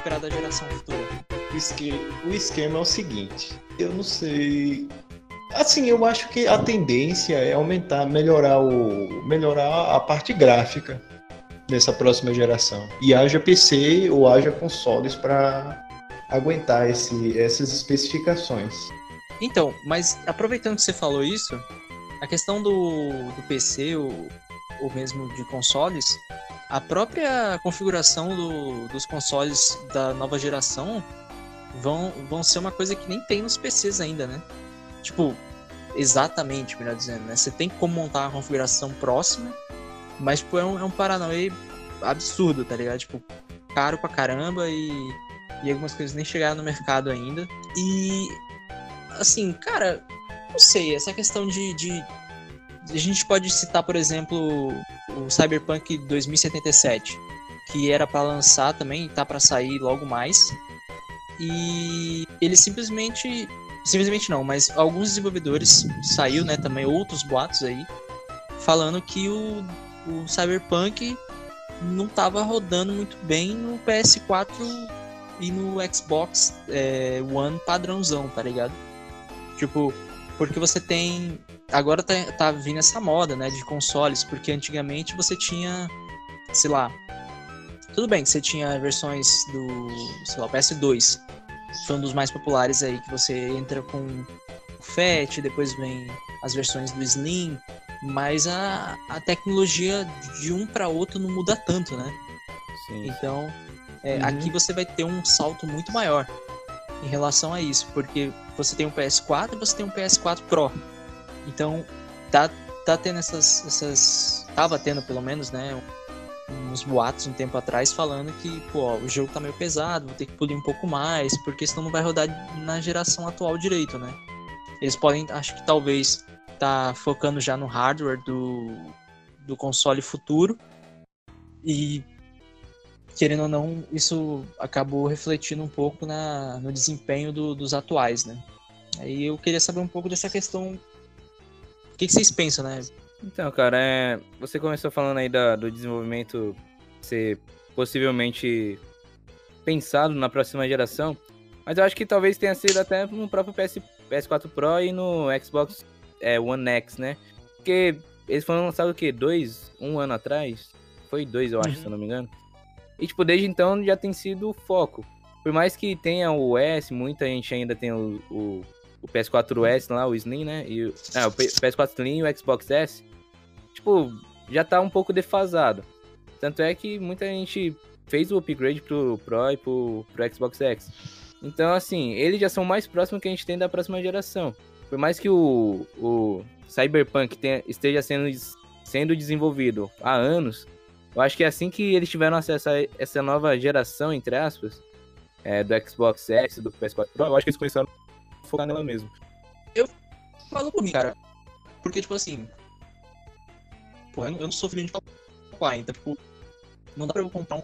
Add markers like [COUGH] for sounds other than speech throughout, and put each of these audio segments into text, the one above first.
esperar da geração futura? O esquema, o esquema é o seguinte, eu não sei. Assim, eu acho que a tendência é aumentar, melhorar o melhorar a parte gráfica dessa próxima geração. E haja PC ou haja consoles para aguentar esse, essas especificações. Então, mas aproveitando que você falou isso, a questão do, do PC ou, ou mesmo de consoles, a própria configuração do, dos consoles da nova geração vão, vão ser uma coisa que nem tem nos PCs ainda, né? Tipo, exatamente, melhor dizendo, né? Você tem como montar uma configuração próxima, mas tipo, é um, é um Paranauê absurdo, tá ligado? Tipo, caro pra caramba e, e algumas coisas nem chegaram no mercado ainda. E assim, cara, não sei, essa questão de, de a gente pode citar, por exemplo, o Cyberpunk 2077, que era para lançar também, tá para sair logo mais. E ele simplesmente, simplesmente não, mas alguns desenvolvedores saiu, né, também outros boatos aí falando que o, o Cyberpunk não estava rodando muito bem no PS4 e no Xbox é, One padrãozão, tá ligado? Tipo, porque você tem. Agora tá, tá vindo essa moda, né, de consoles, porque antigamente você tinha, sei lá. Tudo bem que você tinha versões do, sei lá, PS2. Foi um dos mais populares aí, que você entra com o Fat, depois vem as versões do Slim, mas a, a tecnologia de um para outro não muda tanto, né? Sim. Então, é, uhum. aqui você vai ter um salto muito maior em relação a isso, porque você tem um PS4 e você tem um PS4 Pro. Então, tá, tá tendo essas, essas. Tava tendo pelo menos, né? Uns boatos um tempo atrás falando que, pô, o jogo tá meio pesado, vou ter que polir um pouco mais, porque senão não vai rodar na geração atual direito, né? Eles podem, acho que talvez, tá focando já no hardware do, do console futuro. E querendo ou não, isso acabou refletindo um pouco na, no desempenho do, dos atuais, né? Aí eu queria saber um pouco dessa questão. O que, que vocês pensam, né? Então, cara, é... você começou falando aí da, do desenvolvimento ser possivelmente pensado na próxima geração, mas eu acho que talvez tenha sido até no próprio PS, PS4 Pro e no Xbox é, One X, né? Porque eles foram lançados o quê? Dois? Um ano atrás? Foi dois, eu acho, uhum. se eu não me engano. E, tipo, desde então já tem sido o foco. Por mais que tenha o S, muita gente ainda tem o, o, o PS4S lá, o Slim, né? E, ah, o PS4 Slim e o Xbox S. Tipo, já tá um pouco defasado. Tanto é que muita gente fez o upgrade pro Pro e pro, pro Xbox X. Então, assim, eles já são mais próximos que a gente tem da próxima geração. Por mais que o, o Cyberpunk tenha, esteja sendo, sendo desenvolvido há anos, eu acho que é assim que eles tiveram acesso a essa nova geração, entre aspas, é, do Xbox X, do PS4 Pro, eu acho que eles começaram focar nela mesmo. Eu falo por mim, cara. Porque, tipo assim. Pô, eu não, não sou filho de papai, então, tipo, não dá pra eu comprar um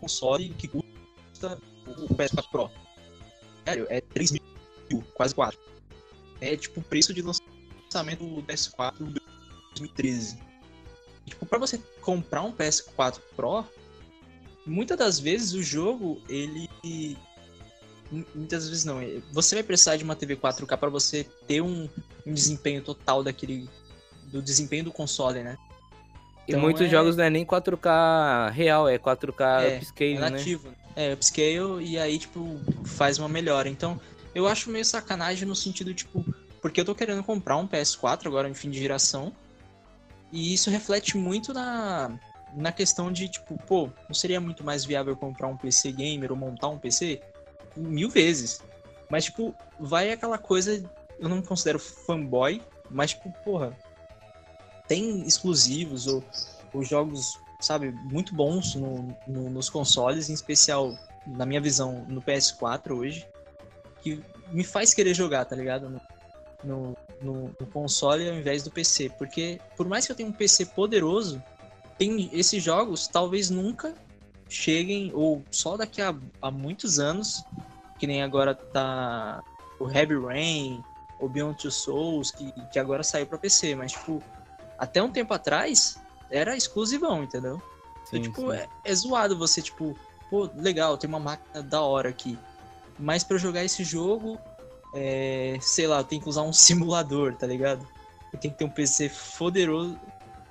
console que custa o PS4 Pro. Sério, é 3 mil, quase 4. É tipo o preço de lançamento do PS4 2013 tipo, para você comprar um PS4 Pro, muitas das vezes o jogo, ele muitas vezes não, você vai precisar de uma TV 4K para você ter um, um, desempenho total daquele do desempenho do console, né? Então, e muitos é... jogos não é nem 4K real, é 4K é, upscale, é nativo. né? É, upscale e aí tipo faz uma melhora. Então, eu acho meio sacanagem no sentido tipo, porque eu tô querendo comprar um PS4 agora em fim de geração e isso reflete muito na, na questão de, tipo, pô, não seria muito mais viável comprar um PC gamer ou montar um PC? Mil vezes. Mas, tipo, vai aquela coisa. Eu não me considero fanboy, mas, tipo, porra, tem exclusivos ou, ou jogos, sabe, muito bons no, no, nos consoles, em especial, na minha visão, no PS4 hoje, que me faz querer jogar, tá ligado? No, no, no, no, console ao invés do PC. Porque por mais que eu tenha um PC poderoso, tem esses jogos talvez nunca cheguem, ou só daqui a, a muitos anos, que nem agora tá o Heavy Rain, o Beyond Two Souls, que, que agora saiu para PC, mas tipo, até um tempo atrás era exclusivão, entendeu? Então, sim, então, tipo, é, é, zoado você, tipo, pô, legal, tem uma máquina da hora aqui. Mas para jogar esse jogo, é, sei lá, eu tenho que usar um [LAUGHS] simulador, tá ligado? Eu tenho que ter um PC poderoso,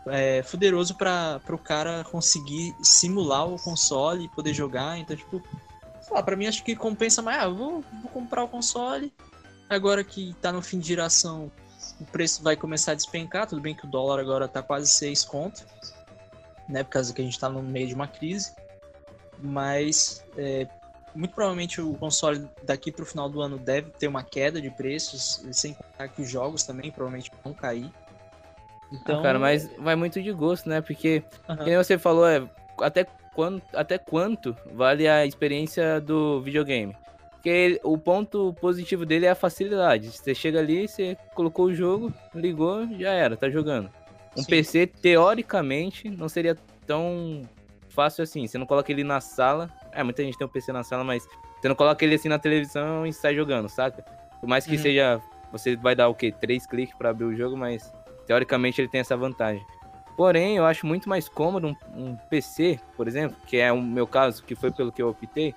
é, poderoso para o cara conseguir simular o console e poder jogar. Então, tipo, pra mim acho que compensa mais. Ah, vou, vou comprar o console. Agora que tá no fim de geração, o preço vai começar a despencar. Tudo bem que o dólar agora tá quase 6 conto, né? Por causa que a gente tá no meio de uma crise. Mas é, muito provavelmente o console daqui para o final do ano deve ter uma queda de preços, sem contar que os jogos também provavelmente vão cair. Então, ah, cara, mas vai muito de gosto, né? Porque, uhum. como você falou, é até quanto, até quanto vale a experiência do videogame? Porque o ponto positivo dele é a facilidade. Você chega ali, você colocou o jogo, ligou, já era, tá jogando. Um Sim. PC, teoricamente, não seria tão fácil assim. Você não coloca ele na sala. É, muita gente tem um PC na sala, mas você não coloca ele assim na televisão e sai jogando, saca? Por mais que uhum. seja. Você vai dar o quê? Três cliques para abrir o jogo, mas teoricamente ele tem essa vantagem. Porém, eu acho muito mais cômodo um, um, PC, por exemplo, que é o meu caso, que foi pelo que eu optei,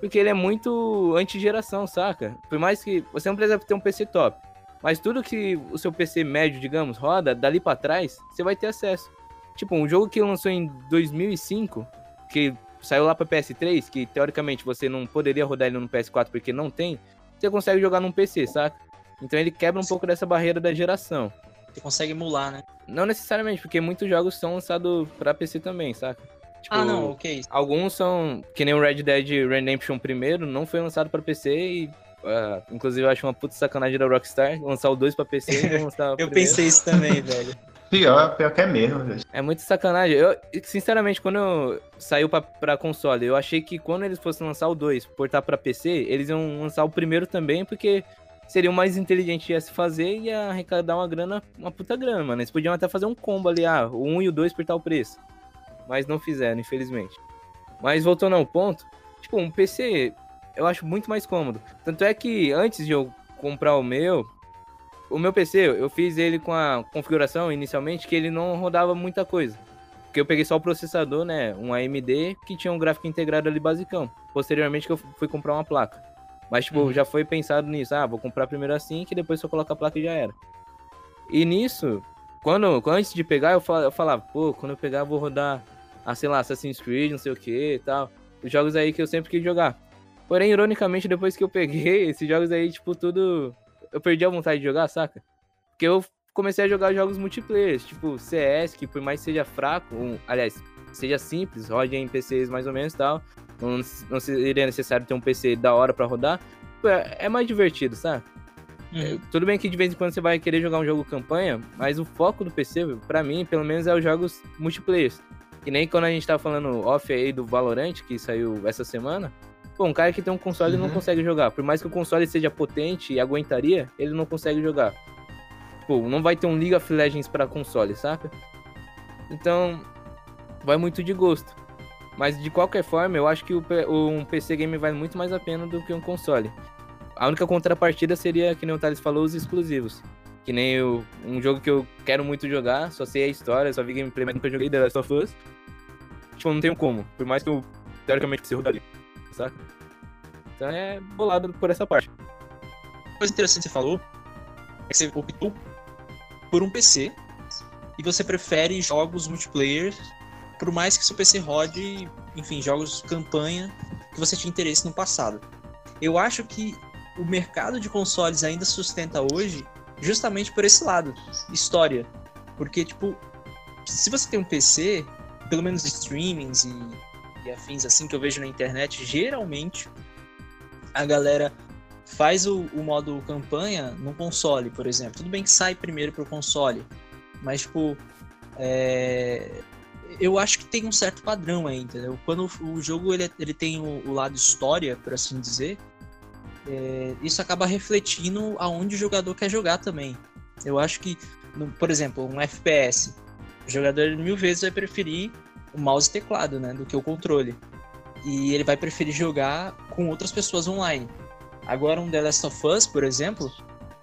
porque ele é muito anti-geração, saca? Por mais que você não precisa ter um PC top, mas tudo que o seu PC médio, digamos, roda, dali para trás, você vai ter acesso. Tipo, um jogo que lançou em 2005, que saiu lá para PS3, que teoricamente você não poderia rodar ele no PS4 porque não tem, você consegue jogar num PC, saca? Então ele quebra um pouco dessa barreira da geração. Você consegue emular, né? Não necessariamente, porque muitos jogos são lançados para PC também, saca? Tipo, ah, não, ok. Alguns são, que nem o Red Dead Redemption primeiro, não foi lançado para PC e Uh, inclusive, eu acho uma puta sacanagem da Rockstar lançar o 2 pra PC e não lançar o [LAUGHS] Eu pensei isso também, [LAUGHS] velho. Pior, pior que é mesmo, velho. É muito sacanagem. Eu, sinceramente, quando eu saiu pra, pra console, eu achei que quando eles fossem lançar o 2, portar pra PC, eles iam lançar o primeiro também, porque seria o mais inteligente a se fazer e ia arrecadar uma grana, uma puta grana, mano. Eles podiam até fazer um combo ali, ah, o 1 e o 2 por tal preço. Mas não fizeram, infelizmente. Mas voltando ao ponto, tipo, um PC eu acho muito mais cômodo. Tanto é que antes de eu comprar o meu, o meu PC, eu fiz ele com a configuração inicialmente que ele não rodava muita coisa. Porque eu peguei só o processador, né? Um AMD que tinha um gráfico integrado ali basicão. Posteriormente que eu fui comprar uma placa. Mas, tipo, uhum. já foi pensado nisso. Ah, vou comprar primeiro assim, que depois eu coloco a placa e já era. E nisso, quando, antes de pegar, eu falava, pô, quando eu pegar, eu vou rodar, ah, sei lá, Assassin's Creed, não sei o que e tal. Os jogos aí que eu sempre quis jogar. Porém, ironicamente, depois que eu peguei [LAUGHS] esses jogos aí, tipo, tudo eu perdi a vontade de jogar, saca? Porque eu comecei a jogar jogos multiplayer, tipo CS, que por mais seja fraco, um, aliás, seja simples, rode em PCs mais ou menos e tal, não, não seria necessário ter um PC da hora para rodar, é, é, mais divertido, sabe? Uhum. É, tudo bem que de vez em quando você vai querer jogar um jogo campanha, mas o foco do PC, para mim, pelo menos, é os jogos multiplayer. Que nem quando a gente tava falando off aí do Valorant, que saiu essa semana, Pô, um cara que tem um console uhum. não consegue jogar. Por mais que o console seja potente e aguentaria, ele não consegue jogar. Tipo, não vai ter um League of Legends para console, saca? Então, vai muito de gosto. Mas de qualquer forma, eu acho que o, um PC game vale muito mais a pena do que um console. A única contrapartida seria, que nem o Thales falou, os exclusivos. Que nem eu, um jogo que eu quero muito jogar, só sei a história, só vi gameplay, mas nunca joguei The Last of Us. Tipo, não tenho como. Por mais que eu, teoricamente, se rodaria saca? Então é bolado por essa parte. Uma coisa interessante que você falou é que você optou por um PC e você prefere jogos multiplayer, por mais que seu PC rode, enfim, jogos campanha que você tinha interesse no passado. Eu acho que o mercado de consoles ainda sustenta hoje justamente por esse lado, história. Porque, tipo, se você tem um PC, pelo menos streamings e e afins assim que eu vejo na internet, geralmente a galera faz o, o modo campanha no console, por exemplo. Tudo bem que sai primeiro pro console, mas tipo, é... eu acho que tem um certo padrão aí, entendeu? Quando o jogo ele, ele tem o, o lado história, por assim dizer, é... isso acaba refletindo aonde o jogador quer jogar também. Eu acho que, por exemplo, um FPS, o jogador mil vezes vai preferir o mouse e teclado, né, do que o controle. E ele vai preferir jogar com outras pessoas online. Agora um The Last of Us, por exemplo,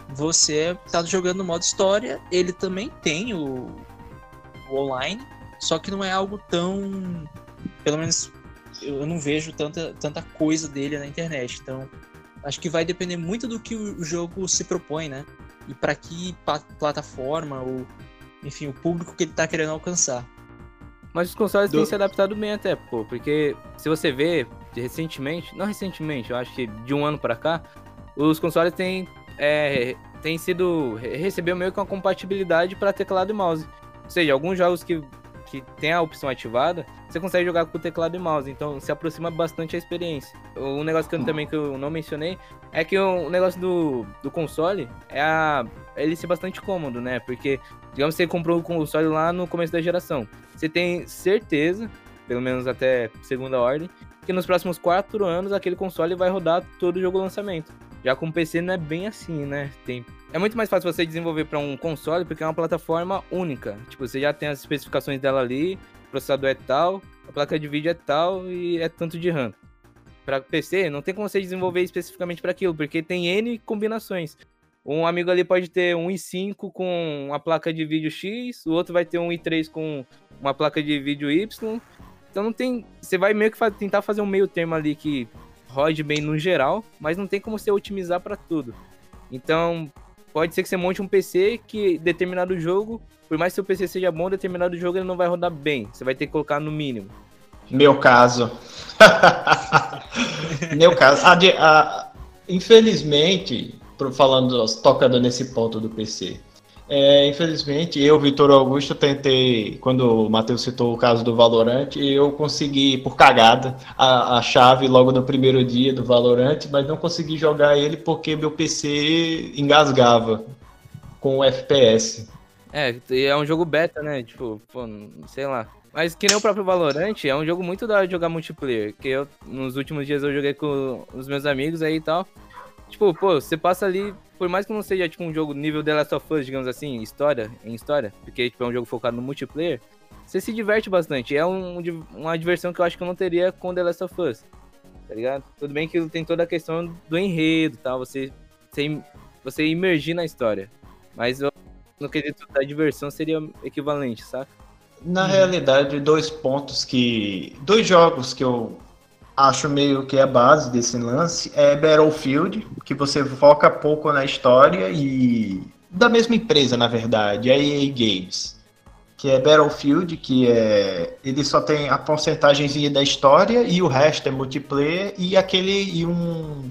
você tá jogando no modo história, ele também tem o, o online, só que não é algo tão, pelo menos eu não vejo tanta, tanta coisa dele na internet. Então, acho que vai depender muito do que o jogo se propõe, né? E para que plataforma ou, enfim, o público que ele tá querendo alcançar. Mas os consoles do... têm se adaptado bem até, pô, porque se você vê recentemente, não recentemente, eu acho que de um ano para cá, os consoles têm, é, têm sido recebeu meio que uma compatibilidade para teclado e mouse. Ou seja, alguns jogos que que tem a opção ativada, você consegue jogar com o teclado e mouse, então se aproxima bastante a experiência. Um negócio que eu, também que eu não mencionei é que o negócio do, do console é a, ele ser bastante cômodo, né? Porque, digamos que você comprou o console lá no começo da geração, você tem certeza, pelo menos até segunda ordem, que nos próximos quatro anos aquele console vai rodar todo o jogo lançamento. Já com PC não é bem assim, né? Tem é muito mais fácil você desenvolver para um console porque é uma plataforma única. Tipo, você já tem as especificações dela ali, o processador é tal, a placa de vídeo é tal e é tanto de RAM. Para PC, não tem como você desenvolver especificamente para aquilo, porque tem N combinações. Um amigo ali pode ter um i5 com uma placa de vídeo X, o outro vai ter um i3 com uma placa de vídeo Y. Então não tem. Você vai meio que tentar fazer um meio termo ali que rode bem no geral, mas não tem como você otimizar para tudo. Então, pode ser que você monte um PC que determinado jogo, por mais que seu PC seja bom, determinado jogo ele não vai rodar bem. Você vai ter que colocar no mínimo. Meu caso. [LAUGHS] Meu caso. A, a, infelizmente, falando, tocando nesse ponto do PC, é, infelizmente, eu, Vitor Augusto, tentei, quando o Matheus citou o caso do Valorant, eu consegui, por cagada, a, a, chave logo no primeiro dia do Valorant, mas não consegui jogar ele porque meu PC engasgava com o FPS. É, é um jogo beta, né? Tipo, pô, sei lá. Mas que nem o próprio Valorant, é um jogo muito da hora de jogar multiplayer. Que eu, nos últimos dias, eu joguei com os meus amigos aí e tal. Tipo, pô, você passa ali por mais que não seja tipo um jogo nível The Last of Us, digamos assim, história, em história, porque tipo, é um jogo focado no multiplayer, você se diverte bastante. É um, uma diversão que eu acho que eu não teria com The Last of Us. Tá ligado? Tudo bem que tem toda a questão do enredo tal, você, você, você imergir na história. Mas eu, no quesito da diversão seria equivalente, saca? Na realidade, dois pontos que. Dois jogos que eu acho meio que a base desse lance é Battlefield, que você foca pouco na história e da mesma empresa, na verdade, a EA Games, que é Battlefield, que é ele só tem a porcentagem da história e o resto é multiplayer e aquele e um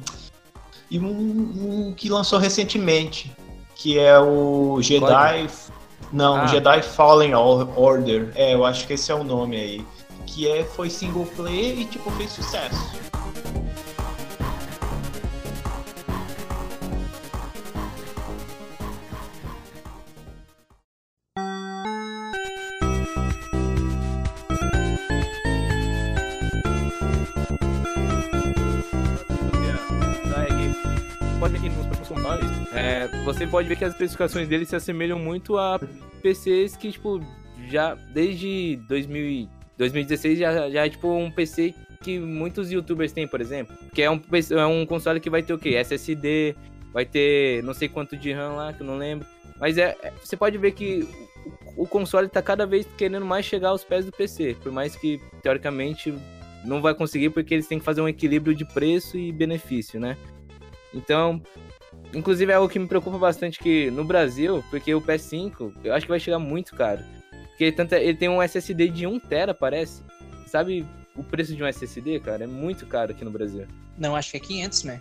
e um, um que lançou recentemente, que é o Jedi não, ah. Jedi Fallen Order. É, eu acho que esse é o nome aí que é, foi single player e tipo fez sucesso. É, você pode ver que as especificações dele se assemelham muito a PCs que, tipo, já desde 2000, 2016 já, já é tipo um PC que muitos youtubers têm, por exemplo. Que é um, é um console que vai ter o quê? SSD, vai ter não sei quanto de RAM lá, que eu não lembro. Mas é, é você pode ver que o console está cada vez querendo mais chegar aos pés do PC. Por mais que, teoricamente, não vai conseguir, porque eles têm que fazer um equilíbrio de preço e benefício, né? Então, inclusive é algo que me preocupa bastante que no Brasil, porque o PS5, eu acho que vai chegar muito caro. Porque tanto, é, ele tem um SSD de 1TB, parece. Sabe o preço de um SSD, cara? É muito caro aqui no Brasil. Não, acho que é 500, né?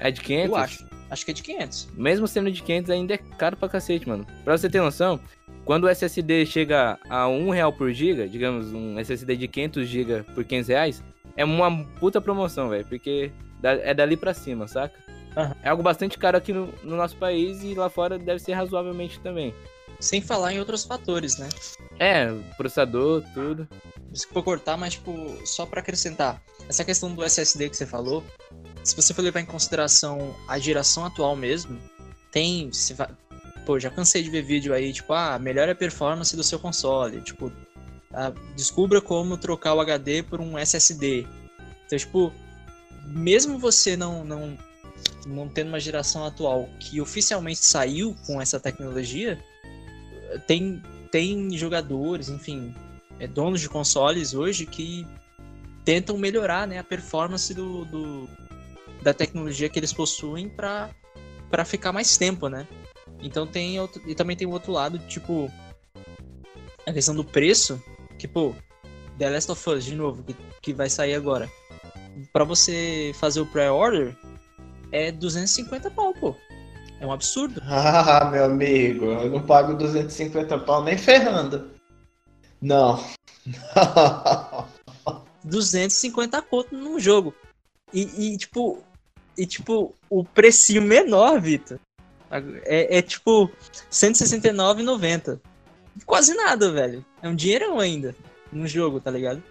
É de 500? Eu acho. Acho que é de 500. Mesmo sendo de 500, ainda é caro pra cacete, mano. Pra você ter noção, quando o SSD chega a 1 real por giga, digamos, um SSD de 500 GB por 500 reais, é uma puta promoção, velho. Porque é dali pra cima, saca? Uhum. É algo bastante caro aqui no, no nosso país e lá fora deve ser razoavelmente também. Sem falar em outros fatores, né? É, processador, tudo. Desculpa cortar, mas, tipo, só para acrescentar. Essa questão do SSD que você falou, se você for levar em consideração a geração atual mesmo, tem. Vai, pô, já cansei de ver vídeo aí, tipo, ah, melhora a performance do seu console. Tipo, ah, descubra como trocar o HD por um SSD. Então, tipo, mesmo você não, não, não tendo uma geração atual que oficialmente saiu com essa tecnologia, tem, tem jogadores, enfim, é, donos de consoles hoje que tentam melhorar né, a performance do, do da tecnologia que eles possuem para ficar mais tempo, né? Então tem outro, e também tem o outro lado, tipo a questão do preço, que pô, The Last of Us de novo, que, que vai sair agora. Para você fazer o pré-order é 250 pau, pô. É um absurdo. [LAUGHS] Ah, meu amigo, eu não pago 250 pau nem ferrando. Não. [LAUGHS] 250 conto num jogo. E, e, tipo, e tipo, o precinho menor, Vitor, é, é tipo 169,90. Quase nada, velho. É um dinheirão ainda no jogo, tá ligado?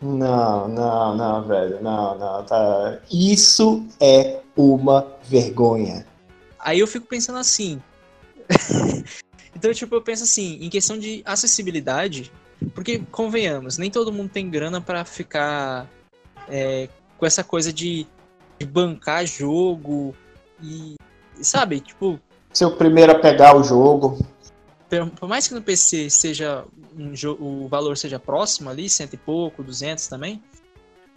Não, não, não, velho. Não, não, tá. Isso é uma vergonha. Aí eu fico pensando assim. [LAUGHS] então, tipo, eu penso assim, em questão de acessibilidade, porque, convenhamos, nem todo mundo tem grana para ficar é, com essa coisa de, de bancar jogo e. Sabe, tipo. Ser o primeiro a pegar o jogo. Por mais que no PC seja um o valor seja próximo ali, cento e pouco, duzentos também,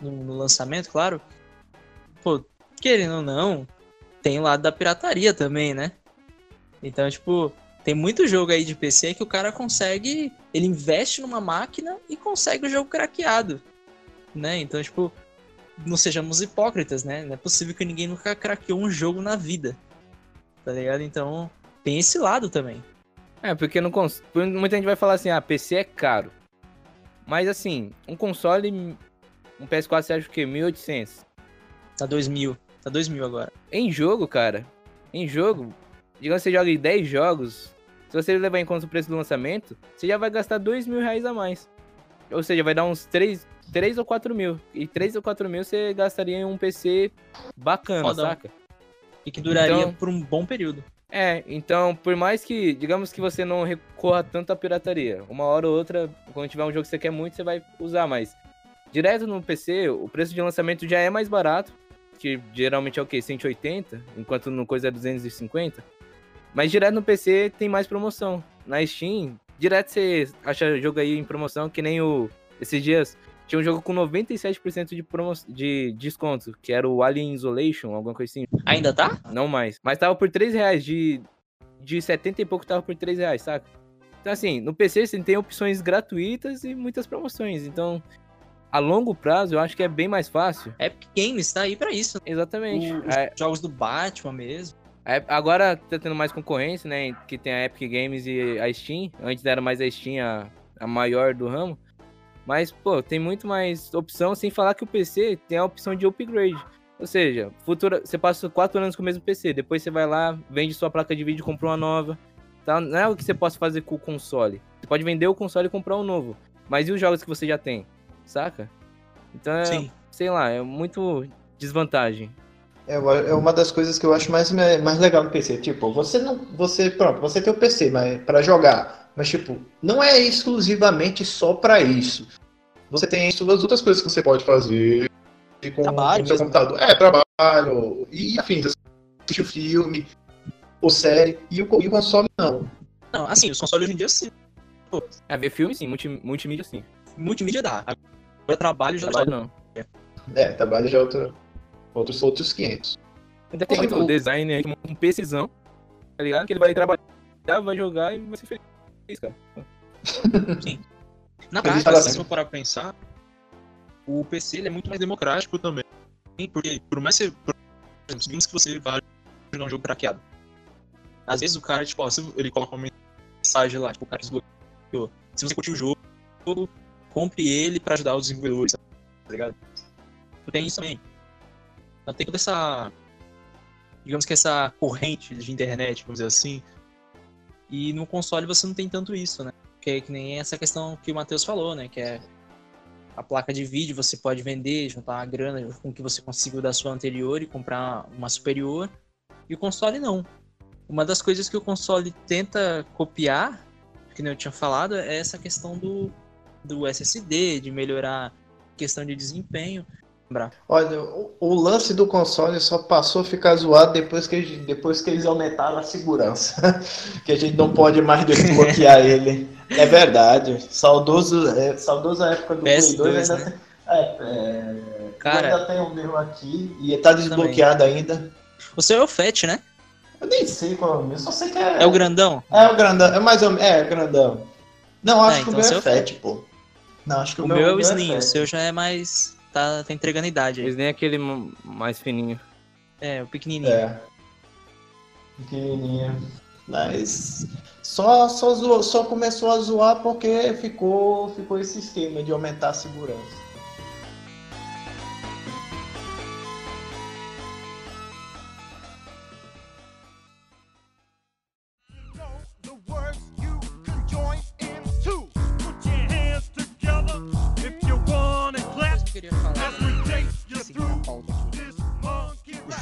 no, no lançamento, claro. Pô, querendo ou não, tem o lado da pirataria também, né? Então, tipo, tem muito jogo aí de PC que o cara consegue, ele investe numa máquina e consegue o jogo craqueado, né? Então, tipo, não sejamos hipócritas, né? Não é possível que ninguém nunca craqueou um jogo na vida, tá ligado? Então, tem esse lado também. É, porque não cons... muita gente vai falar assim, ah, PC é caro. Mas assim, um console, um PS4 você acha o quê? 1.800? Tá 2.000, tá 2.000 agora. Em jogo, cara, em jogo, digamos que você joga 10 jogos, se você levar em conta o preço do lançamento, você já vai gastar 2 mil reais a mais. Ou seja, vai dar uns 3, 3 ou 4 mil. E 3 ou 4 mil você gastaria em um PC bacana, Fodão. saca? E que duraria então, por um bom período. É, então, por mais que, digamos que você não recorra tanto à pirataria, uma hora ou outra, quando tiver um jogo que você quer muito, você vai usar, mas direto no PC, o preço de lançamento já é mais barato, que geralmente é o quê? 180, enquanto no coisa é 250. Mas direto no PC tem mais promoção. Na Steam, direto você acha jogo aí em promoção, que nem o. Esses dias tinha um jogo com 97% de, promo... de desconto, que era o Alien Isolation, alguma coisa assim. Ainda tá? Não mais. Mas tava por 3 reais. De, de 70 e pouco tava por 3 reais, saca? Então, assim, no PC você tem opções gratuitas e muitas promoções. Então, a longo prazo, eu acho que é bem mais fácil. Epic Games tá aí para isso. Exatamente. Os é... jogos do Batman mesmo. Agora tá tendo mais concorrência, né? Que tem a Epic Games e a Steam. Antes era mais a Steam a, a maior do ramo. Mas, pô, tem muito mais opção, sem falar que o PC tem a opção de upgrade. Ou seja, futura, você passa quatro anos com o mesmo PC, depois você vai lá, vende sua placa de vídeo e compra uma nova. Tá? Não é o que você possa fazer com o console. Você pode vender o console e comprar um novo. Mas e os jogos que você já tem? Saca? Então é, Sim. sei lá, é muito desvantagem. É, é uma das coisas que eu acho mais, mais legal no PC. Tipo, você não. Você, pronto, você tem o PC mas, para jogar. Mas, tipo, não é exclusivamente só para isso. Você tem suas outras coisas que você pode fazer com, trabalho com seu computador. É, trabalho e afins. Assistir filme, ou série. E o, e o console não. Não, assim, os consoles hoje em dia sim. Pô. É, ver filme sim, multi, multimídia sim. Multimídia dá. Agora trabalho já trabalho não. É, trabalho já é outra outros outros 500. Ainda tem muito design aí, um PCzão, tá ligado? Que ele vai trabalhar, vai jogar e vai ser feliz, cara. [LAUGHS] Sim. Na prática, se você for parar pra pensar, o PC ele é muito mais democrático também. Porque, por mais que você, digamos que você vá jogar um jogo craqueado. Às vezes o cara, tipo, ó, ele coloca uma mensagem lá, tipo, o cara desbloqueou. Se você curtiu o jogo, compre ele pra ajudar os desenvolvedores, tá ligado? Tem isso também. Então tem toda essa. Digamos que essa corrente de internet, vamos dizer assim. E no console você não tem tanto isso, né? Que, é que nem essa questão que o Matheus falou, né? Que é a placa de vídeo você pode vender, juntar a grana com que você conseguiu da sua anterior e comprar uma superior. E o console não. Uma das coisas que o console tenta copiar, que eu tinha falado, é essa questão do, do SSD, de melhorar questão de desempenho. Olha, o, o, lance do console só passou a ficar zoado depois que, depois que eles aumentaram a segurança. [LAUGHS] que a gente não pode mais desbloquear [LAUGHS] ele. É verdade. Saudoso, é, saudoso a época do PS2, Play 2 ainda, né? É, é... Cara- ainda tenho o meu aqui e tá desbloqueado ainda. O seu é o Fat, né? Eu nem sei qual é o meu, só sei que é. É o grandão? É o grandão, é mais ou menos. É, grandão. Não, acho É, que então o meu seu é fat, pô. Não, acho que o, O meu é o é Slim, o fat. seu já é mais. Tá, tá entregando idade aí. Eles nem aquele m- mais fininho. É, o pequenininho. É. Pequenininho. Mas só, só, zoou- só começou a zoar porque ficou, ficou esse esquema de aumentar a segurança.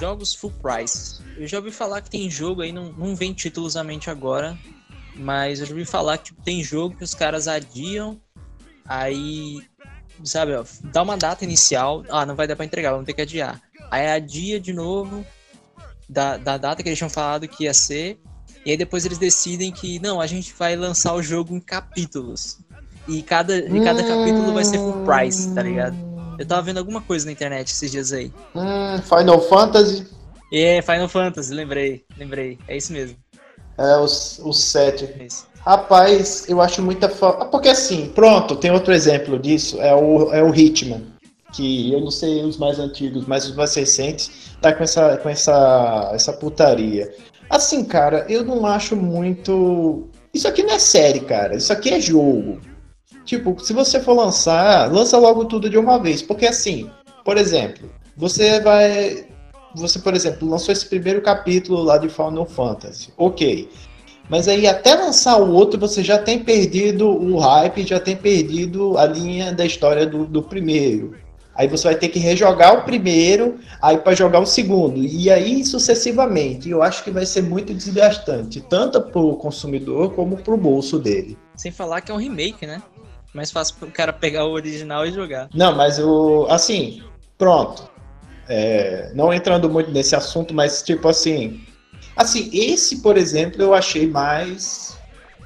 Jogos full price. Eu já ouvi falar que tem jogo aí, não, não vem títulos à mente agora, mas eu já ouvi falar que tipo, tem jogo que os caras adiam, aí, sabe, ó, dá uma data inicial, ah, não vai dar pra entregar, vamos ter que adiar. Aí adia de novo da, da data que eles tinham falado que ia ser, e aí depois eles decidem que, não, a gente vai lançar o jogo em capítulos. E cada, e cada capítulo vai ser full price, tá ligado? Eu tava vendo alguma coisa na internet esses dias aí. Hum, Final Fantasy É, Final Fantasy, lembrei, lembrei. É isso mesmo. é o, o 7. É isso. Rapaz, eu acho muita falta. Porque assim, pronto, tem outro exemplo disso, é o, é o Hitman. Que eu não sei os mais antigos, mas os mais recentes, tá com essa, com essa, essa putaria. Assim, cara, eu não acho muito. Isso aqui não é série, cara. Isso aqui é jogo. Tipo, se você for lançar, lança logo tudo de uma vez. Porque assim, por exemplo, você vai. Você, por exemplo, lançou esse primeiro capítulo lá de Final Fantasy. Ok. Mas aí até lançar o outro você já tem perdido o hype, já tem perdido a linha da história do, do primeiro. Aí você vai ter que rejogar o primeiro, aí para jogar o segundo. E aí sucessivamente. Eu acho que vai ser muito desgastante, tanto para o consumidor como para o bolso dele. Sem falar que é um remake, né? Mais fácil pro cara pegar o original e jogar. Não, mas o. Assim, pronto. É, não entrando muito nesse assunto, mas tipo assim. Assim, esse, por exemplo, eu achei mais.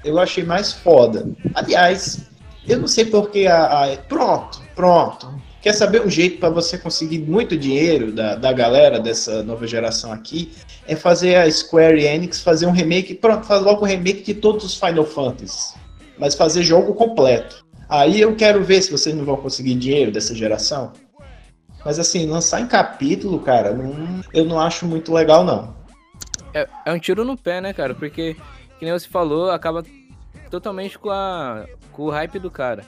Eu achei mais foda. Aliás, eu não sei porque a. a- pronto, pronto. Quer saber um jeito para você conseguir muito dinheiro da, da galera dessa nova geração aqui? É fazer a Square Enix fazer um remake. Pronto, faz logo um remake de todos os Final Fantasy. Mas fazer jogo completo. Aí eu quero ver se vocês não vão conseguir dinheiro dessa geração. Mas assim, lançar em capítulo, cara, não- eu não acho muito legal, não. É, é um tiro no pé, né, cara? Porque, que nem você falou, acaba totalmente com, a, com o hype do cara.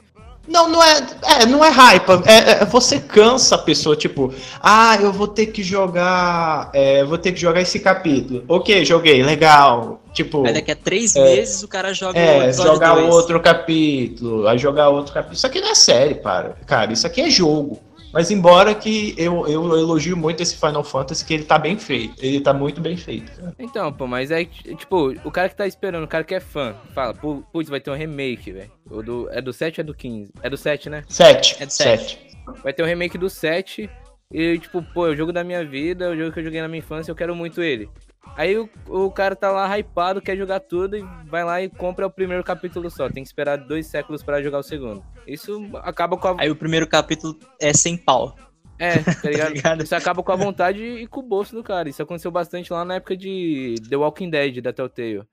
Não, não é, é não é hype. É, é- você cansa a pessoa, tipo, ah, eu vou ter que jogar, é, vou ter que jogar esse capítulo. Ok, joguei, legal. Tipo, Aí daqui a três meses o cara joga é, jogar dois. outro capítulo, aí jogar outro capítulo. Isso aqui não é série, para. Cara, isso aqui é jogo. Mas embora que eu, eu elogio muito esse Final Fantasy, que ele tá bem feito. Ele tá muito bem feito. cara. Então, pô, mas aí, tipo, o cara que tá esperando, o cara que é fã, fala, "Pu- putz, vai ter um remake, velho. Do- É do 7 ou é do 15? É do 7, né? Sete. É de sete. Vai ter um remake do 7. E, tipo, pô, é o jogo da minha vida, é o jogo que eu joguei na minha infância, eu quero muito ele. Aí o, o cara tá lá hypado, quer jogar tudo e vai lá e compra o primeiro capítulo só. Tem que esperar dois séculos pra jogar o segundo. Isso acaba com a. Aí o primeiro capítulo é sem pau. É, tá [LAUGHS] ligado? ligado? Isso acaba com a vontade e com o bolso do cara. Isso aconteceu bastante lá na época de The Walking Dead da Telltale.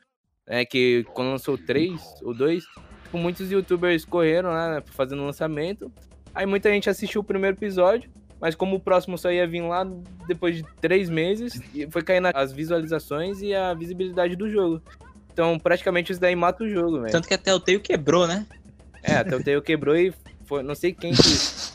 É que quando lançou 3 ou 2, tipo, muitos youtubers correram, né, fazendo lançamento. Aí muita gente assistiu o primeiro episódio, mas como o próximo só ia vir lá depois de três meses, foi caindo as visualizações e a visibilidade do jogo. Então, praticamente isso daí mata o jogo, velho. Tanto que até o Telltale quebrou, né? É, a Telltale quebrou e foi, não sei quem que.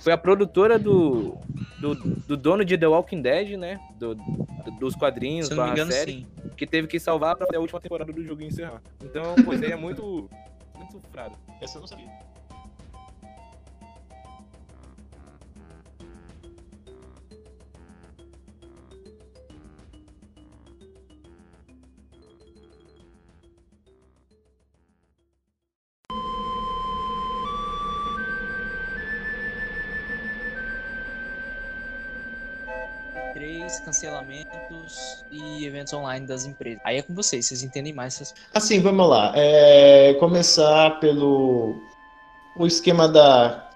Foi a produtora do, do, do dono de The Walking Dead, né? Do, do- dos quadrinhos, Se não me engano, série, sim. que teve que salvar pra a última temporada do jogo e encerrar. Então, isso aí é muito. Muito frado. Essa eu não sabia. Três cancelamentos e eventos online das empresas. Aí é com vocês, vocês entendem mais essas Assim, vamos lá. É, começar pelo o esquema da,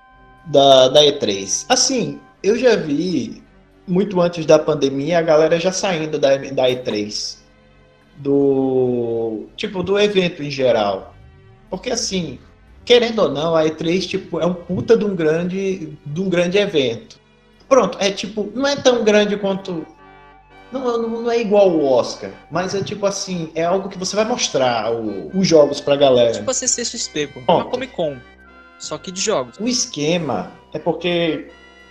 da, da E3. Assim, eu já vi muito antes da pandemia a galera já saindo da, da E3. Do. Tipo, do evento em geral. Porque assim, querendo ou não, a E3 tipo, é um puta de um grande, de um grande evento. Pronto, é tipo, não é tão grande quanto. Não, não, não é igual o Oscar, mas é tipo assim, é algo que você vai mostrar o- os jogos pra galera. Tipo a CCXP, pô. Uma Comic Con. Só que de jogos. O esquema é porque.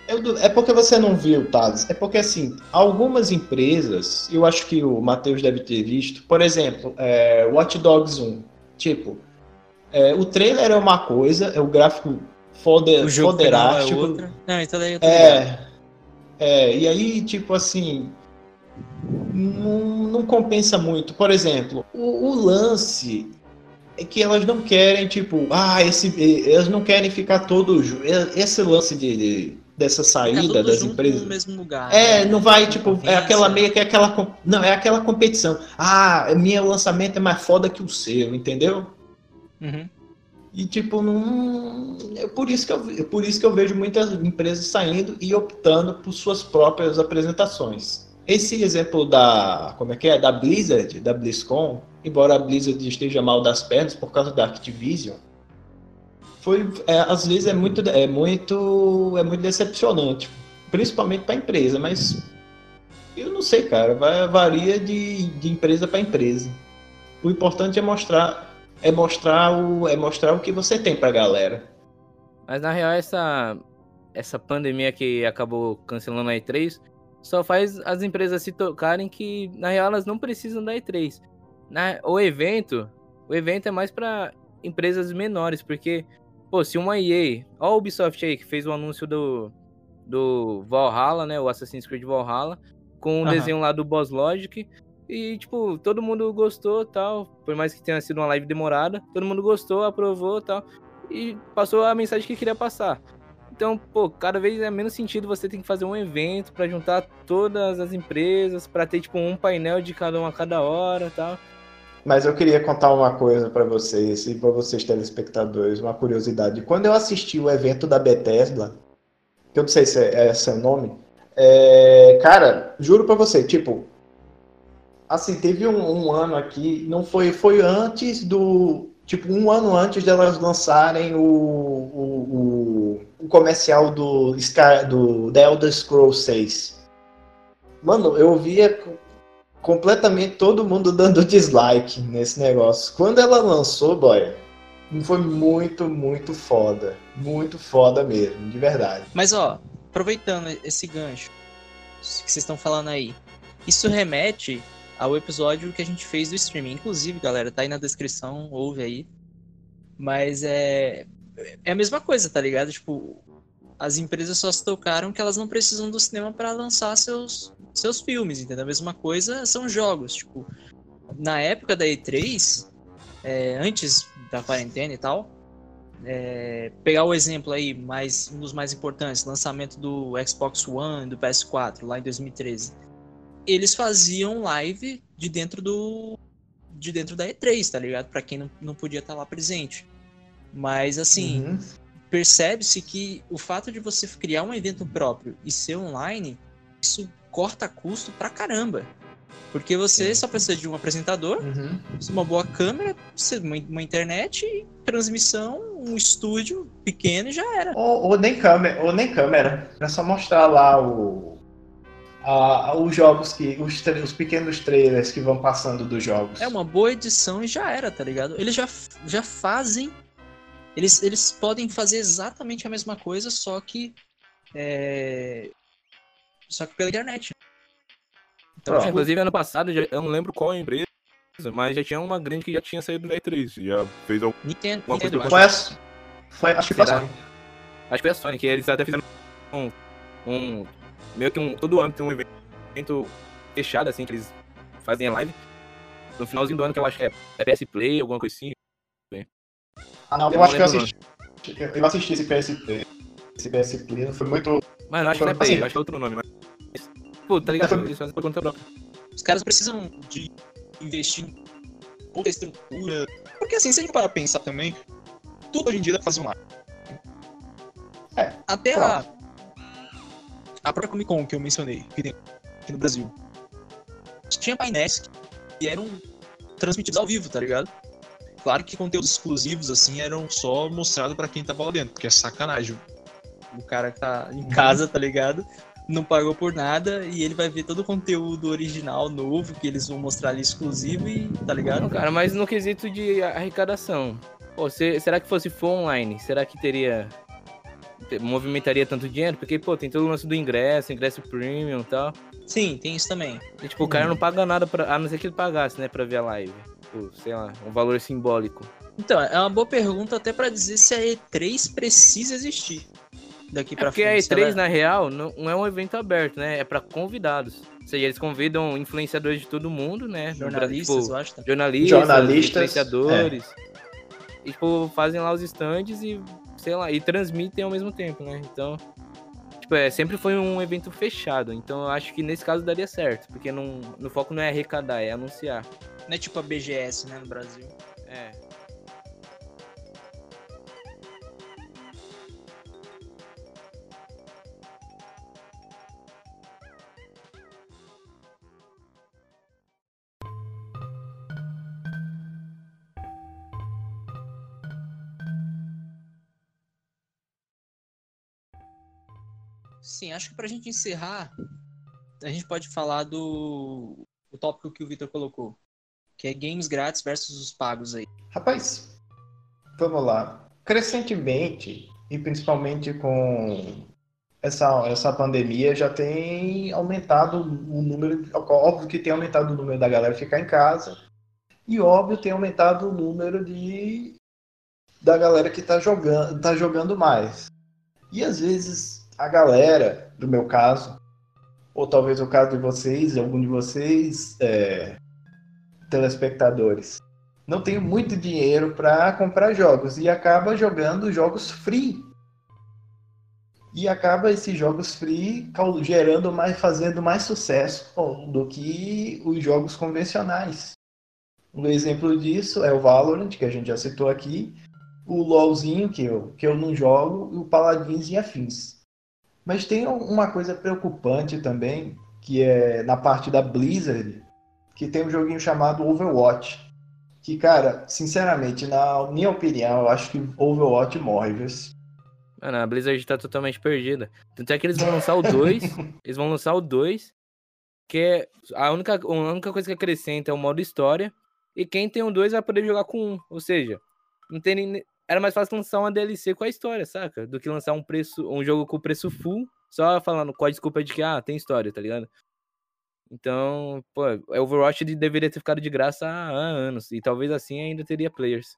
eu- É porque você não viu, Thales. É porque, assim, algumas empresas, eu acho que o Matheus deve ter visto, por exemplo, é, Watch Dogs 1. Tipo, é, o trailer é uma coisa, é o gráfico foder, O é foderástico. outra. Não, então daí eu tô. É, é, e aí, tipo assim, não, não compensa muito. Por exemplo, o, o lance é que elas não querem, tipo, ah, esse, elas não querem ficar todos. ju- Esse lance de, de- dessa saída das empresas. no mesmo lugar. É, né? não vai, tipo, é aquela meio que é aquela. Não, é aquela competição. Ah, meu lançamento é mais foda que o seu, entendeu? Uhum. E tipo, não. É por isso que eu, é por isso que eu vejo muitas empresas saindo e optando por suas próprias apresentações. Esse exemplo da. Como é que é? Da Blizzard, da BlizzCon, embora a Blizzard esteja mal das pernas por causa da Activision, foi. é, às vezes é muito, é muito. É muito decepcionante. Principalmente para a empresa, mas eu não sei, cara. Vai, varia de, de empresa para empresa. O importante é mostrar é mostrar o é mostrar o que você tem pra galera. Mas na real, essa, essa pandemia que acabou cancelando a E3 só faz as empresas se tocarem que, na real, elas não precisam da E3. Na, o evento, o evento é mais pra empresas menores, porque, pô, se uma EA, ó a Ubisoft aí, que fez o anúncio do, do Valhalla, né, o Assassin's Creed Valhalla, com o Aham. desenho lá do Boss Logic, e, tipo, todo mundo gostou tal, por mais que tenha sido uma live demorada, todo mundo gostou, aprovou tal e passou a mensagem que queria passar. Então, pô, cada vez é menos sentido você ter que fazer um evento pra juntar todas as empresas, pra ter tipo um painel de cada uma a cada hora, tal. Mas eu queria contar uma coisa pra vocês e pra vocês telespectadores, uma curiosidade. Quando eu assisti o evento da Bethesda, que eu não sei se é é o nome, é, cara, juro pra você, tipo, assim, teve um, um ano aqui, não foi, foi antes do, tipo, um ano antes delas lançarem o, o, o, o comercial do, do The Elder Scrolls 6. Mano, eu via completamente todo mundo dando dislike nesse negócio. Quando ela lançou, boy, foi muito, muito foda. Muito foda mesmo, de verdade. Mas ó, aproveitando esse gancho que vocês estão falando aí, isso remete ao episódio que a gente fez do streaming. Inclusive, galera, tá aí na descrição, ouve aí. Mas é. É a mesma coisa, tá ligado? Tipo, as empresas só se tocaram que elas não precisam do cinema para lançar seus, seus filmes, entendeu? A mesma coisa são jogos. Tipo, na época da E3, é, antes da quarentena e tal, é, pegar o exemplo aí, mais, um dos mais importantes, lançamento do Xbox One, do PS4, lá em 2013. Eles faziam live de dentro do de dentro da E3, tá ligado? Pra quem não, não podia estar lá presente. Mas assim, Uhum. percebe-se que o fato de você criar um evento próprio e ser online, isso corta custo pra caramba. Porque você só precisa de um apresentador, Uhum. uma boa câmera, uma internet, transmissão, um estúdio pequeno e já era. Ou, ou nem câmera, ou nem câmera. É só mostrar lá o, a- os jogos que. Os, os pequenos trailers que vão passando dos jogos. É uma boa edição e já era, tá ligado? Eles já, já fazem. Eles, eles podem fazer exatamente a mesma coisa, só que. é, Só que pela internet. Então, tipo, Inclusive, ano passado, já- eu não lembro qual empresa, mas já tinha uma grande que já tinha saído da E3. Já fez algum. Nintendo, Uma Nintendo, coisa eu Foi foi, acho que foi a? Sony. Acho que foi a Sony, que eles até fizeram um. um meio que um. Todo ano tem um evento fechado, assim, que eles fazem a live. No finalzinho do ano, que eu acho que é, é PS Play, alguma coisa assim. Ah, não, Eu eu acho que eu assisti. Eu eu assisti esse PSP. Esse PSP não foi muito. Mas eu acho que não é Play, Assim. eu acho que é outro nome. Mas... Pô, tá ligado? Eles fazem por conta própria. Os caras precisam de investir em toda a estrutura. Porque assim, se a gente parar pra pensar também, tudo hoje em dia dá pra fazer online. É, Até a, a própria Comic Con que eu mencionei, que tem aqui no Brasil. Tinha painéis que eram transmitidos ao vivo, tá ligado? Claro que conteúdos exclusivos, assim, eram só mostrados pra quem tava lá dentro, porque é sacanagem. O cara que tá em casa, tá ligado? Não pagou por nada e ele vai ver todo o conteúdo original, novo, que eles vão mostrar ali exclusivo e, tá ligado? Não, cara, mas no quesito de arrecadação, pô, se- será que fosse for online, será que teria. Movimentaria tanto dinheiro? Porque, pô, tem todo o lance do ingresso, ingresso premium e tal. Sim, tem isso também. E, tipo, o cara não paga nada, pra, a não ser que ele pagasse, né, pra ver a live. Tipo, sei lá, um valor simbólico. Então, é uma boa pergunta até pra dizer se a E3 precisa existir daqui É pra porque a frente. se E3, ela- na real, não, é um evento aberto, né? É pra convidados. Ou seja, eles convidam influenciadores de todo mundo, né? Jornalistas, tipo, eu acho. jornalistas, Jornalistas, influenciadores. E, tipo, fazem lá os stands e, sei lá, e transmitem ao mesmo tempo, né? Então, tipo, é, sempre foi um evento fechado. Então, eu acho que nesse caso daria certo. Porque não, no foco não é arrecadar, é anunciar. Não é tipo a BGS, né, no Brasil. É. Sim, acho que pra gente encerrar, a gente pode falar do o tópico que o Victor colocou, que é games grátis versus os pagos aí. Rapaz, vamos lá. Crescentemente, e principalmente com essa, essa pandemia, já tem aumentado o número. Óbvio que tem aumentado o número da galera ficar em casa. E óbvio tem aumentado o número de da galera que tá jogando, tá jogando mais. E às vezes a galera, do meu caso, ou talvez o caso de vocês, algum de vocês, é, telespectadores, não tem muito dinheiro para comprar jogos e acaba jogando jogos free. E acaba esses jogos free gerando mais, fazendo mais sucesso do que os jogos convencionais. Um exemplo disso é o Valorant, que a gente já citou aqui, o LoLzinho, que eu, que eu não jogo, e o Paladins e afins. Mas tem um- uma coisa preocupante também, que é na parte da Blizzard, que tem um joguinho chamado Overwatch. Que, cara, sinceramente, na minha opinião, eu acho que Overwatch morre, viu? Mano, a Blizzard tá totalmente perdida. Tanto é que eles vão lançar o 2. [LAUGHS] eles vão lançar o 2. Que é a única, a única coisa que acrescenta é o modo história. E quem tem o 2 vai poder jogar com um. Ou seja, não tem nem- era mais fácil lançar uma DLC com a história, saca? Do que lançar um preço, um jogo com preço full, só falando com a desculpa de que, ah, tem história, tá ligado? Então, pô, o Overwatch de- deveria ter ficado de graça há, anos. E talvez assim ainda teria players.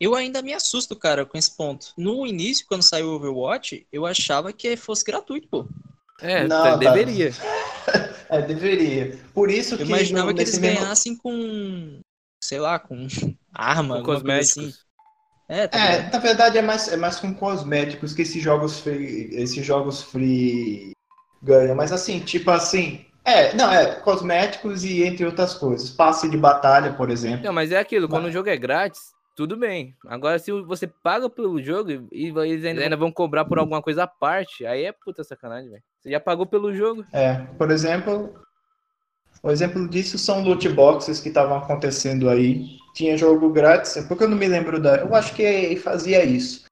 Eu ainda me assusto, cara, com esse ponto. No início, quando saiu o Overwatch, eu achava que fosse gratuito, pô. É, Não, tá- tá. deveria. [LAUGHS] É, deveria. Por isso Eu que imaginava no- que eles mesmo- ganhassem com, sei lá, com [LAUGHS] arma, Com coisa assim. É, tá? É, na verdade é mais, é mais com cosméticos que esses jogos free, esses jogos free ganham. Mas assim, tipo assim, é, não, é cosméticos e entre outras coisas. Passe de batalha, por exemplo. Não, mas é aquilo, quando Mas- o jogo é grátis, tudo bem. Agora, se você paga pelo jogo e e eles ainda, ainda vão cobrar por alguma coisa à parte, aí é puta sacanagem, velho. Você já pagou pelo jogo. É, por exemplo, o exemplo disso são loot boxes que estavam acontecendo aí. Tinha jogo grátis, porque eu não me lembro da. Eu acho que fazia isso.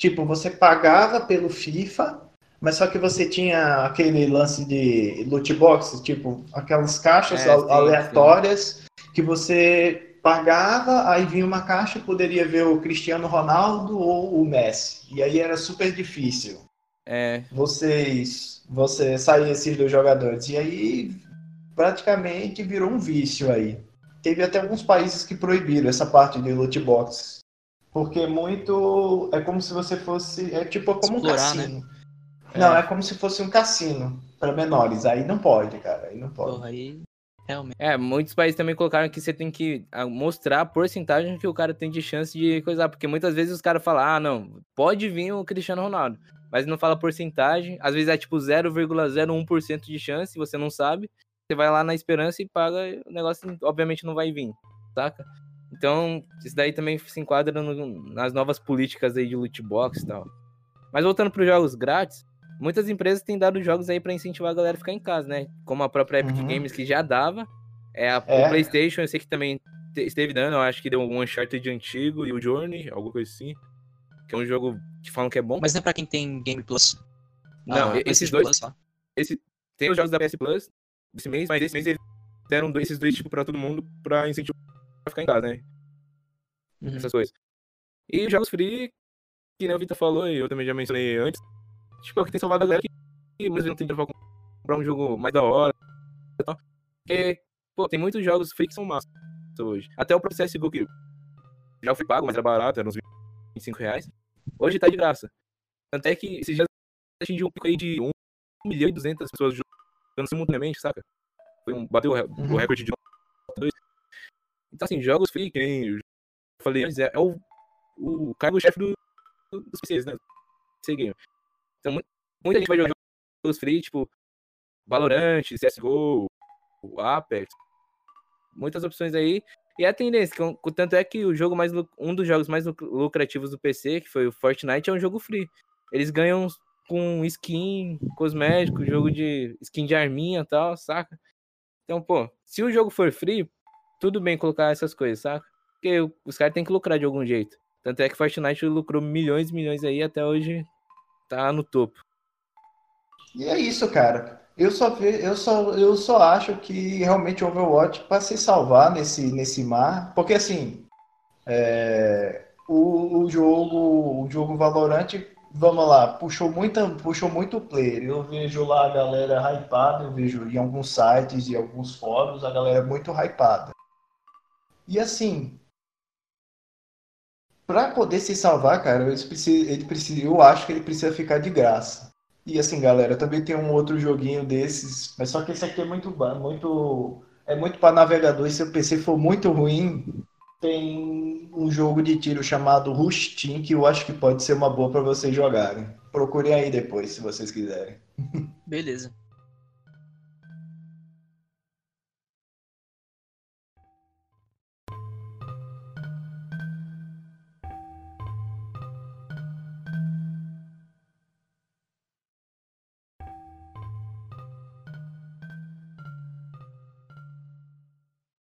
Tipo, você pagava pelo FIFA, mas só que você tinha aquele lance de loot boxes, tipo, aquelas caixas É, a- sim, aleatórias que você pagava, aí vinha uma caixa e poderia ver o Cristiano Ronaldo ou o Messi. E aí era super difícil É, vocês você sair esses dois jogadores. E aí praticamente virou um vício aí. Teve até alguns países que proibiram essa parte de loot boxes. Porque muito é como se você fosse é tipo como Explorar, um né? cassino. Não, é como se fosse um cassino para menores. Aí não pode, cara. Aí não pode. Porra, aí realmente. é, muitos países também colocaram que você tem que ah, mostrar a porcentagem que o cara tem de chance de coisar. Porque muitas vezes os caras falam, ah, não, pode vir o Cristiano Ronaldo. Mas não fala porcentagem. Às vezes é tipo 0,01% de chance, você não sabe. Você vai lá na esperança e paga, o negócio obviamente não vai vir, saca? Então, isso daí também se enquadra no- nas novas políticas aí de loot box e tal. Mas voltando para os jogos grátis, muitas empresas têm dado jogos aí para incentivar a galera a ficar em casa, né? Como a própria Epic Uhum. Games que já dava. É, a, É. PlayStation, eu sei que também te- esteve dando, eu acho que deu um Uncharted antigo e o Journey, alguma coisa assim. Que é um jogo que falam que é bom. Mas não é pra quem tem Game Plus. Não, Ah, esses dois- Plus, esse, tem os jogos da PS Plus desse mês, mas esse mês eles deram dois- esses dois tipos pra todo mundo pra incentivar a ficar em casa, né? Uhum. Essas coisas. E os jogos free, que nem o Vitor falou e eu também já mencionei antes, tipo, é o que tem salvado a galera que muitas vezes não tem dinheiro pra comprar um jogo mais da hora e tal. Porque, pô, tem muitos jogos free que são massa hoje. Até o próprio CSGO que já foi pago, mas era barato, era uns 25 reais. Hoje tá de graça. Tanto é que esses dias atingiu um pico aí de 1 milhão e 200 pessoas jogando simultaneamente, saca? Foi um, bateu o re- o Uhum. recorde de 2. Então, assim, jogos free, que nem eu falei antes, é, é o, o cargo-chefe do, do- dos PCs, né? PC Gamer. Então, mu- muita gente vai jogar jogos free, tipo Valorant, CSGO, Apex. Muitas opções aí. E a tendência, tanto é que o jogo mais um dos jogos mais luc- lucrativos do PC, que foi o Fortnite, é um jogo free. Eles ganham com skin, cosmético, jogo de skin de arminha e tal, saca? Então, pô, se o jogo for free, tudo bem colocar essas coisas, saca? Porque os caras têm que lucrar de algum jeito. Tanto é que Fortnite lucrou milhões e milhões aí até hoje tá no topo. E é isso, cara. Eu só, eu só, eu só acho que realmente Overwatch para se salvar nesse, nesse mar, porque assim, é, o, o jogo, o jogo Valorant, vamos lá, puxou muita, puxou muito player. Eu vejo lá a galera hypada, eu vejo em alguns sites e alguns fóruns a galera muito hypada. E assim, para poder se salvar, cara, ele precisa, ele precisa, eu acho que ele precisa ficar de graça. E assim, galera, também tem um outro joguinho desses, mas só que esse aqui é muito, muito, é muito para navegador. E se o PC for muito ruim, tem um jogo de tiro chamado Rush Team que eu acho que pode ser uma boa para vocês jogarem. Procurem aí depois, se vocês quiserem. [LAUGHS] Beleza.